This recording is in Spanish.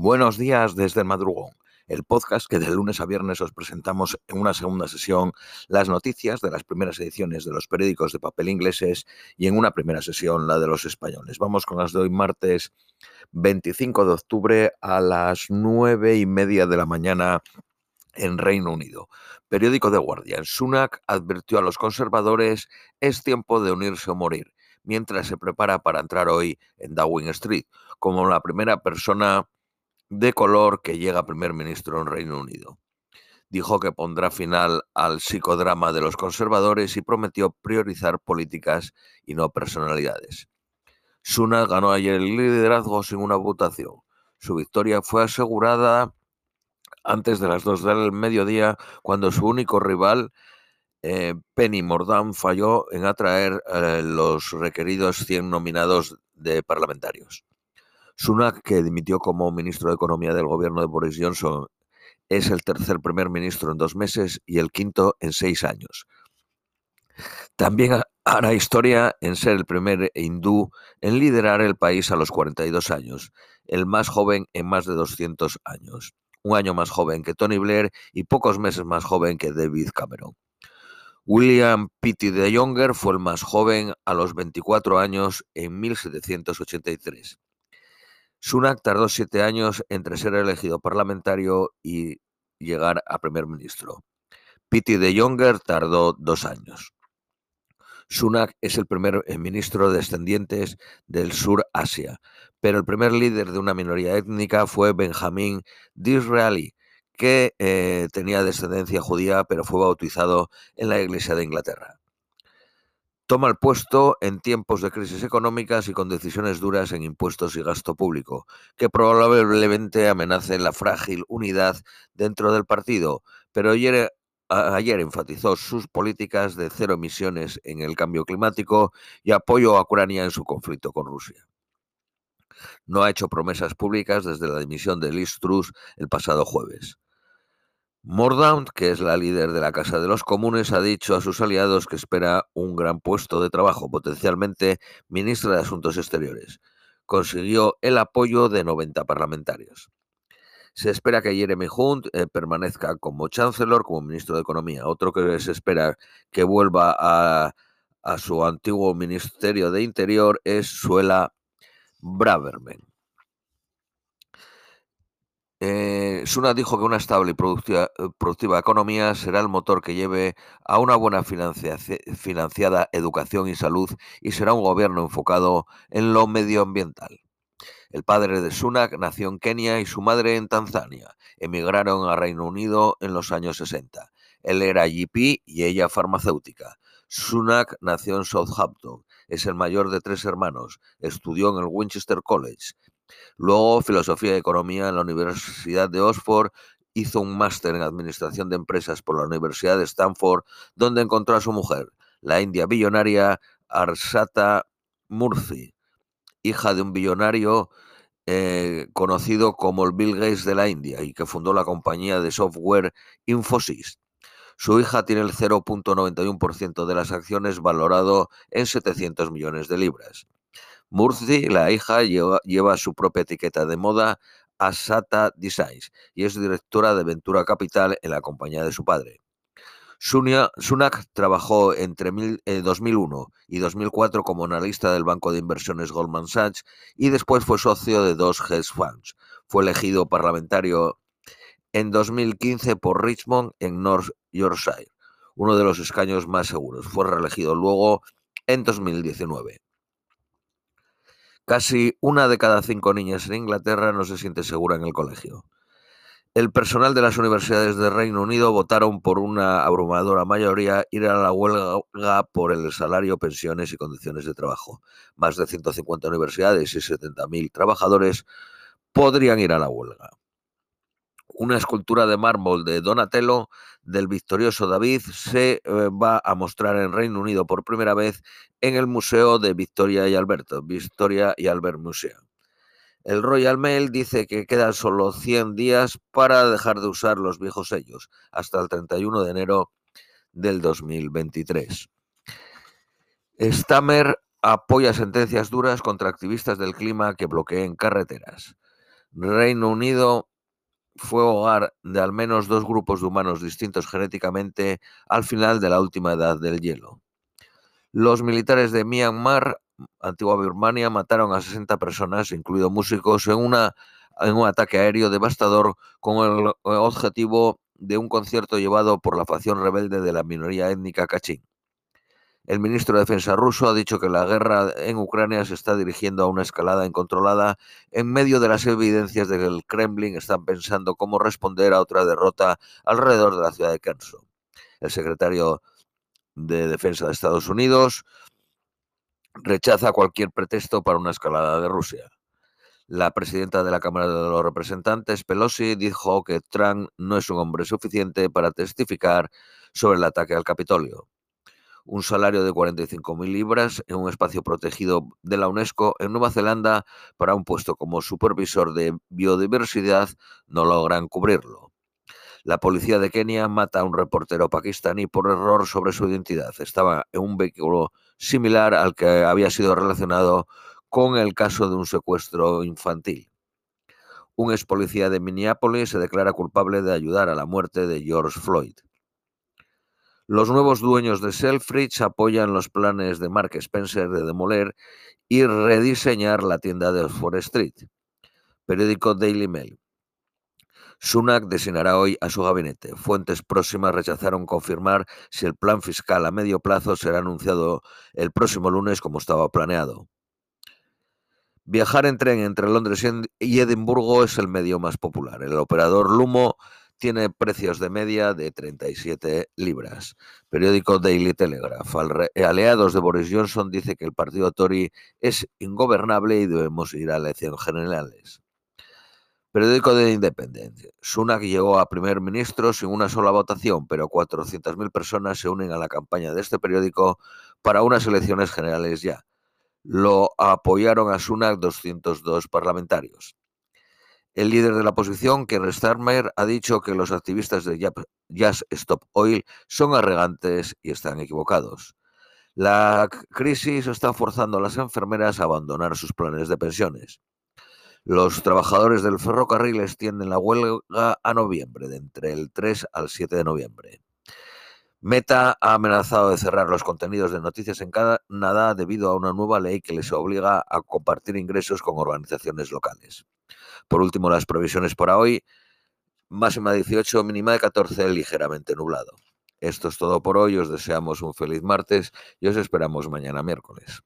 Buenos días desde el madrugón, el podcast que de lunes a viernes os presentamos en una segunda sesión las noticias de las primeras ediciones de los periódicos de papel ingleses y en una primera sesión la de los españoles. Vamos con las de hoy martes 25 de octubre a las nueve y media de la mañana en Reino Unido. Periódico de Guardian. Sunak advirtió a los conservadores es tiempo de unirse o morir, mientras se prepara para entrar hoy en Downing Street, como la primera persona de color que llega primer ministro en Reino Unido. Dijo que pondrá final al psicodrama de los conservadores y prometió priorizar políticas y no personalidades. Sunak ganó ayer el liderazgo sin una votación. Su victoria fue asegurada antes de las dos del mediodía, cuando su único rival, eh, Penny Mordaunt, falló en atraer eh, los requeridos 100 nominados de parlamentarios. Sunak, que dimitió como ministro de Economía del gobierno de Boris Johnson, es el tercer primer ministro en dos meses y el quinto en seis años. También hará historia en ser el primer hindú en liderar el país a los 42 años, el más joven en más de 200 años un año más joven que Tony Blair y pocos meses más joven que David Cameron. William Pitt de Younger fue el más joven a los 24 años en 1783. Sunak tardó siete años entre ser elegido parlamentario y llegar a primer ministro. Pitt de Younger tardó dos años. Sunak es el primer eh, ministro descendientes del Sur Asia, pero el primer líder de una minoría étnica fue Benjamín Disraeli, que eh, tenía descendencia judía, pero fue bautizado en la Iglesia de Inglaterra. Toma el puesto en tiempos de crisis económicas y con decisiones duras en impuestos y gasto público, que probablemente amenacen la frágil unidad dentro del partido, pero ayer, enfatizó sus políticas de cero emisiones en el cambio climático y apoyo a Ucrania en su conflicto con Rusia no ha hecho promesas públicas desde la dimisión de Liz el pasado jueves. Mordaunt, que es la líder de la Casa de los Comunes, ha dicho a sus aliados que espera un gran puesto de trabajo, potencialmente ministra de Asuntos Exteriores. Consiguió el apoyo de 90 parlamentarios. Se espera que Jeremy Hunt eh, permanezca como chancellor, como ministro de Economía. Otro que se espera que vuelva a, a su antiguo ministerio de Interior es Suela Braverman. Eh, Suna dijo que una estable y productiva, productiva, economía será el motor que lleve a una buena financiada educación y salud y será un gobierno enfocado en lo medioambiental. El padre de Sunak nació en Kenia y su madre en Tanzania. Emigraron a Reino Unido en los años 60. Él era GP y ella farmacéutica. Sunak nació en Southampton es el mayor de tres hermanos. Estudió en el Winchester College. Luego, filosofía y economía en la Universidad de Oxford. Hizo un máster en administración de empresas por la Universidad de Stanford, donde encontró a su mujer, la india billonaria Arsata Murthy, hija de un billonario eh, conocido como el Bill Gates de la India y que fundó la compañía de software Infosys. Su hija tiene el 0.91% de las acciones valorado en 700 millones de libras. Murci, la hija, lleva, su propia etiqueta de moda, Asata Designs, y es directora de Ventura Capital en la compañía de su padre. Sunak trabajó entre 2001 eh, y 2004 como analista del banco de inversiones Goldman Sachs y después fue socio de dos hedge funds. Fue elegido parlamentario en 2015 por Richmond en North Yorkshire, uno de los escaños más seguros. Fue reelegido luego en 2019. Casi una de cada cinco niñas en Inglaterra no se siente segura en el colegio. El personal de las universidades de Reino Unido votaron por una abrumadora mayoría ir a la huelga por el salario, pensiones y condiciones de trabajo. Más de 150 universidades y 70.000 trabajadores podrían ir a la huelga una escultura de mármol de Donatello del victorioso David se eh, va a mostrar en Reino Unido por primera vez en el Museo de Victoria y Alberto, Victoria y Albert Museum. El Royal Mail dice que quedan solo 100 días para dejar de usar los viejos sellos, hasta el 31 de enero del 2023. Stammer apoya sentencias duras contra activistas del clima que bloqueen carreteras. Reino Unido fue hogar de al menos dos grupos de humanos distintos genéticamente al final de la última edad del hielo. Los militares de Myanmar, antigua Birmania, mataron a 60 personas, incluidos músicos, en, una, en un ataque aéreo devastador con el objetivo de un concierto llevado por la facción rebelde de la minoría étnica kachin. El ministro de Defensa ruso ha dicho que la guerra en Ucrania se está dirigiendo a una escalada incontrolada en medio de las evidencias de que el Kremlin está pensando cómo responder a otra derrota alrededor de la ciudad de Kherson. El secretario de Defensa de Estados Unidos rechaza cualquier pretexto para una escalada de Rusia. La presidenta de la Cámara de los Representantes, Pelosi, dijo que Trump no es un hombre suficiente para testificar sobre el ataque al Capitolio un salario de 45.000 libras en un espacio protegido de la UNESCO en Nueva Zelanda para un puesto como supervisor de biodiversidad no logran cubrirlo. La policía de Kenia mata a un reportero pakistaní por error sobre su identidad. Estaba en un vehículo similar al que había sido relacionado con el caso de un secuestro infantil. Un ex policía de Minneapolis se declara culpable de ayudar a la muerte de George Floyd. Los nuevos dueños de Selfridge apoyan los planes de Mark Spencer de demoler y rediseñar la tienda de Oxford Street. Periódico Daily Mail. Sunak designará hoy a su gabinete. Fuentes próximas rechazaron confirmar si el plan fiscal a medio plazo será anunciado el próximo lunes como estaba planeado. Viajar en tren entre Londres y Edimburgo es el medio más popular. El operador Lumo tiene precios de media de 37 libras. Periódico Daily Telegraph. Aliados de Boris Johnson dice que el partido Tory es ingobernable y debemos ir a elecciones generales. Periódico de Independencia. Sunak llegó a primer ministro sin una sola votación, pero 400.000 personas se unen a la campaña de este periódico para unas elecciones generales ya. Lo apoyaron a Sunak 202 parlamentarios. El líder de la oposición, Keir Starmer, ha dicho que los activistas de Just Stop Oil son arrogantes y están equivocados. La crisis está forzando a las enfermeras a abandonar sus planes de pensiones. Los trabajadores del ferrocarril extienden la huelga a noviembre, de entre el 3 al 7 de noviembre. Meta ha amenazado de cerrar los contenidos de noticias en Canadá debido a una nueva ley que les obliga a compartir ingresos con organizaciones locales. Por último, las previsiones para hoy. Máxima 18, mínima de 14, ligeramente nublado. Esto es todo por hoy. Os deseamos un feliz martes y os esperamos mañana miércoles.